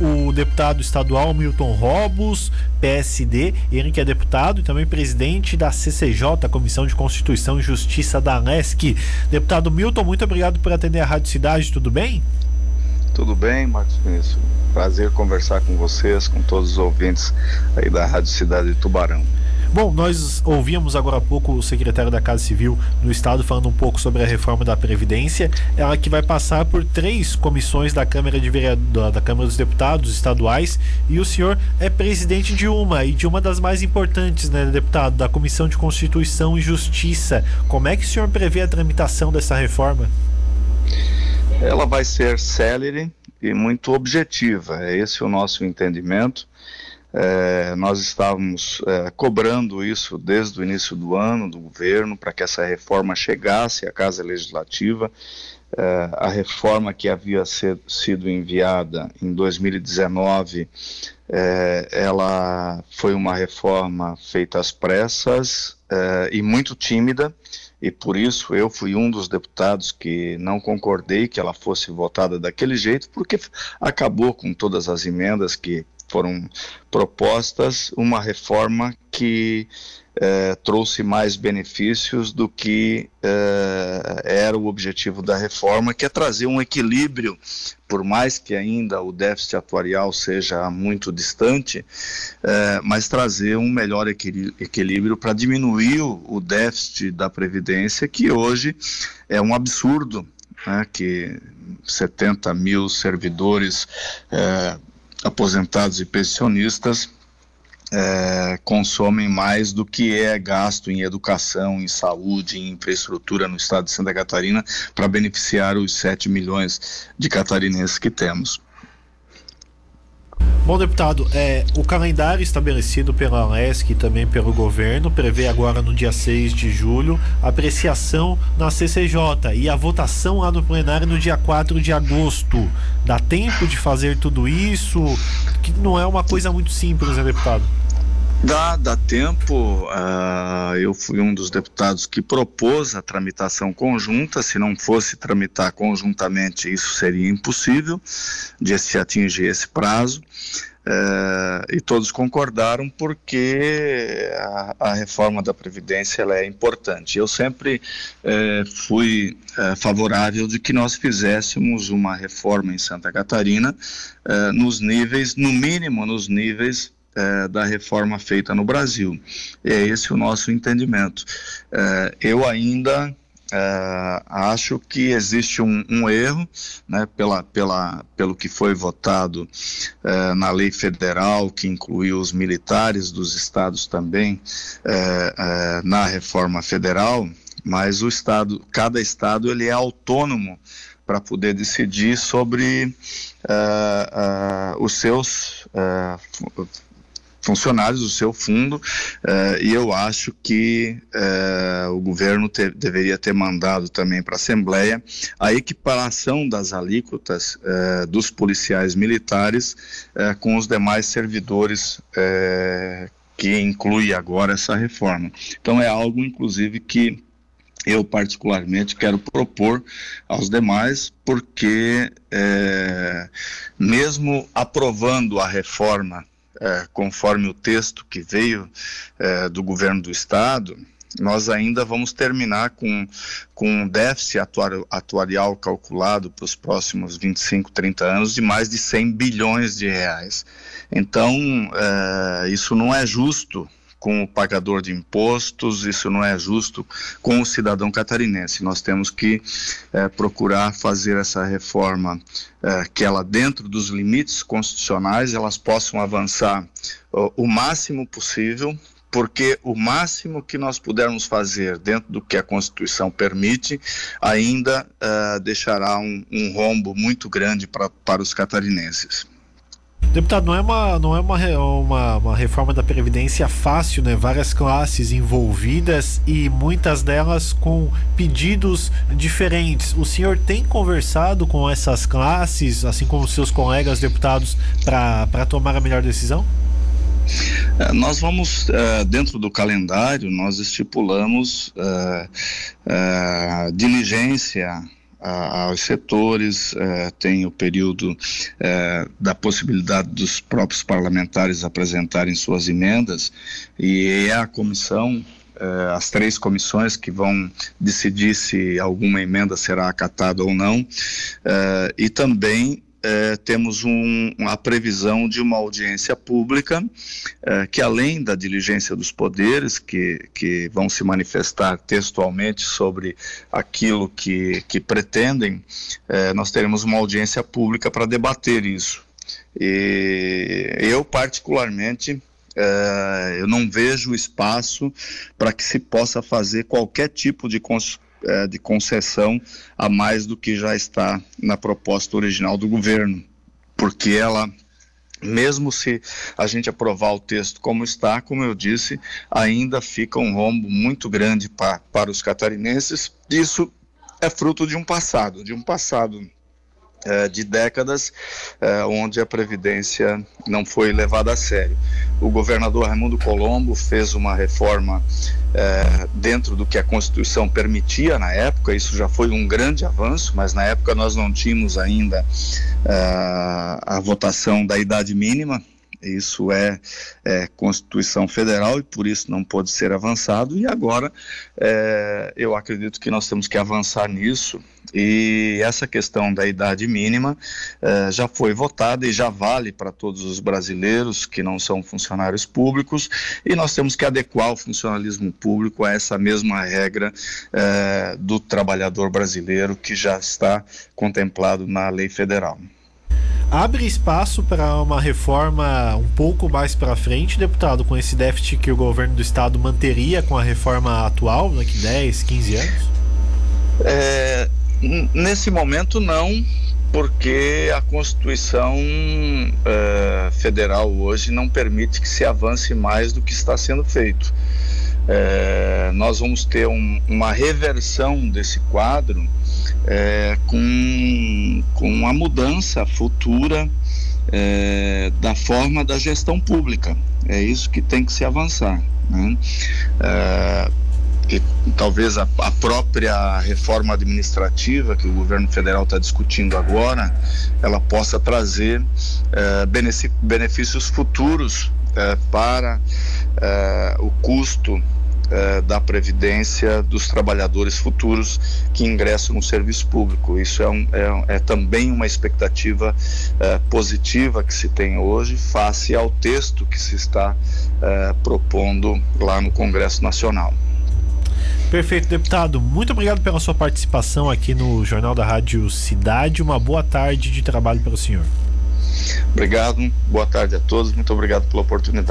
o deputado estadual Milton Robos, PSD, ele que é deputado e também presidente da CCJ, Comissão de Constituição e Justiça da ANESC. Deputado Milton, muito obrigado por atender a Rádio Cidade, tudo bem? Tudo bem, Marcos Vinícius. Prazer conversar com vocês, com todos os ouvintes aí da Rádio Cidade de Tubarão. Bom, nós ouvimos agora há pouco o secretário da Casa Civil no Estado falando um pouco sobre a reforma da Previdência. Ela que vai passar por três comissões da Câmara, de Vereador, da Câmara dos Deputados estaduais e o senhor é presidente de uma e de uma das mais importantes, né, deputado, da Comissão de Constituição e Justiça. Como é que o senhor prevê a tramitação dessa reforma? Ela vai ser célere e muito objetiva. É esse o nosso entendimento. É, nós estávamos é, cobrando isso desde o início do ano do governo para que essa reforma chegasse à Casa Legislativa. É, a reforma que havia ser, sido enviada em 2019, é, ela foi uma reforma feita às pressas é, e muito tímida e por isso eu fui um dos deputados que não concordei que ela fosse votada daquele jeito, porque acabou com todas as emendas que foram propostas uma reforma que eh, trouxe mais benefícios do que eh, era o objetivo da reforma, que é trazer um equilíbrio, por mais que ainda o déficit atuarial seja muito distante, eh, mas trazer um melhor equilíbrio para diminuir o, déficit da Previdência, que hoje é um absurdo. Né, que 70 mil servidores aposentados e pensionistas é, consomem mais do que é gasto em educação, em saúde, em infraestrutura no estado de Santa Catarina para beneficiar os 7 milhões de catarinenses que temos. Bom, deputado, é, o calendário estabelecido pela LESC e também pelo governo prevê agora no dia 6 de julho a apreciação na CCJ e a votação lá no plenário no dia 4 de agosto. Dá tempo de fazer tudo isso? Que não é uma coisa muito simples, né, deputado? Dá, dá tempo. Uh, eu fui um dos deputados que propôs a tramitação conjunta. Se não fosse tramitar conjuntamente, isso seria impossível de se atingir esse prazo. Uh, e todos concordaram porque a, a, reforma da Previdência ela é importante. Eu sempre uh, fui uh, favorável de que nós fizéssemos uma reforma em Santa Catarina nos níveis, no mínimo nos níveis é, da reforma feita no Brasil. É esse o nosso entendimento. É, eu ainda é, acho que existe um, um, erro, né, pela, pela, pelo que foi votado é, na lei federal, que incluiu os militares dos estados também é, é, na reforma federal, mas o estado, cada estado ele é autônomo para poder decidir sobre uh, uh, os seus funcionários do seu fundo uh, e eu acho que uh, o governo deveria ter mandado também para a Assembleia a equiparação das alíquotas uh, dos policiais militares com os demais servidores que inclui agora essa reforma. Então é algo, inclusive, que eu particularmente quero propor aos demais, porque é, mesmo aprovando a reforma é, conforme o texto que veio é, do governo do estado, nós ainda vamos terminar com, com um déficit atuarial, calculado para os próximos 25, 30 anos de mais de 100 bilhões de reais. Então, é, isso não é justo com o pagador de impostos, isso não é justo com o cidadão catarinense. Nós temos que é, procurar fazer essa reforma é, que ela, dentro dos limites constitucionais, elas possam avançar o, máximo possível porque o máximo que nós pudermos fazer dentro do que a Constituição permite ainda uh, deixará um, um rombo muito grande pra, para os catarinenses. Deputado, não é, uma, não é uma, uma, uma, reforma da Previdência fácil, né? Várias classes envolvidas e muitas delas com pedidos diferentes. O senhor tem conversado com essas classes, assim como seus colegas deputados, para tomar a melhor decisão? É, nós vamos, é, dentro do calendário, nós estipulamos é, diligência aos setores, é, tem o período é, da possibilidade dos próprios parlamentares apresentarem suas emendas, e é a comissão Uh, as três comissões que vão decidir se alguma emenda será acatada ou não, e também eh, temos um, a previsão de uma audiência pública eh, que, além da diligência dos poderes, que, que vão se manifestar textualmente sobre aquilo que, que pretendem, eh, nós teremos uma audiência pública para debater isso. E eu, particularmente, eu não vejo espaço para que se possa fazer qualquer tipo de é, de concessão a mais do que já está na proposta original do governo, porque ela mesmo se a gente aprovar o texto como está, como eu disse, ainda fica um rombo muito grande pa, para os catarinenses. Isso é fruto de um passado, de um passado de décadas é, onde a Previdência não foi levada a sério. O governador Raimundo Colombo fez uma reforma é, dentro do que a Constituição permitia na época, isso já foi um grande avanço, mas na época nós não tínhamos ainda a votação da idade mínima isso é, é, Constituição Federal e por isso não pode ser avançado. E agora é, eu acredito que nós temos que avançar nisso. E essa questão da idade mínima é, já foi votada e já vale para todos os brasileiros que não são funcionários públicos. E nós temos que adequar o funcionalismo público a essa mesma regra é, do trabalhador brasileiro que já está contemplado na lei federal abre espaço para uma reforma um pouco mais para frente, deputado, com esse déficit que o governo do estado manteria com a reforma atual, daqui 10, 15 anos? É, nesse momento, não, porque a Constituição é, Federal hoje não permite que se avance mais do que está sendo feito. É, nós vamos ter um, uma reversão desse quadro é, com, com a mudança futura da forma da gestão pública. É isso que tem que se avançar. Né? É, e talvez a, a, própria reforma administrativa que o governo federal está discutindo agora, ela possa trazer é, benefícios futuros é, para é, o custo é, da Previdência dos trabalhadores futuros que ingressam no serviço público. Isso é, um, é, é também uma expectativa é, positiva que se tem hoje, face ao texto que se está é, propondo lá no Congresso Nacional. Perfeito, deputado. Muito obrigado pela sua participação aqui no Jornal da Rádio Cidade. Uma boa tarde de trabalho para o senhor. Obrigado, boa tarde a todos, muito obrigado pela oportunidade.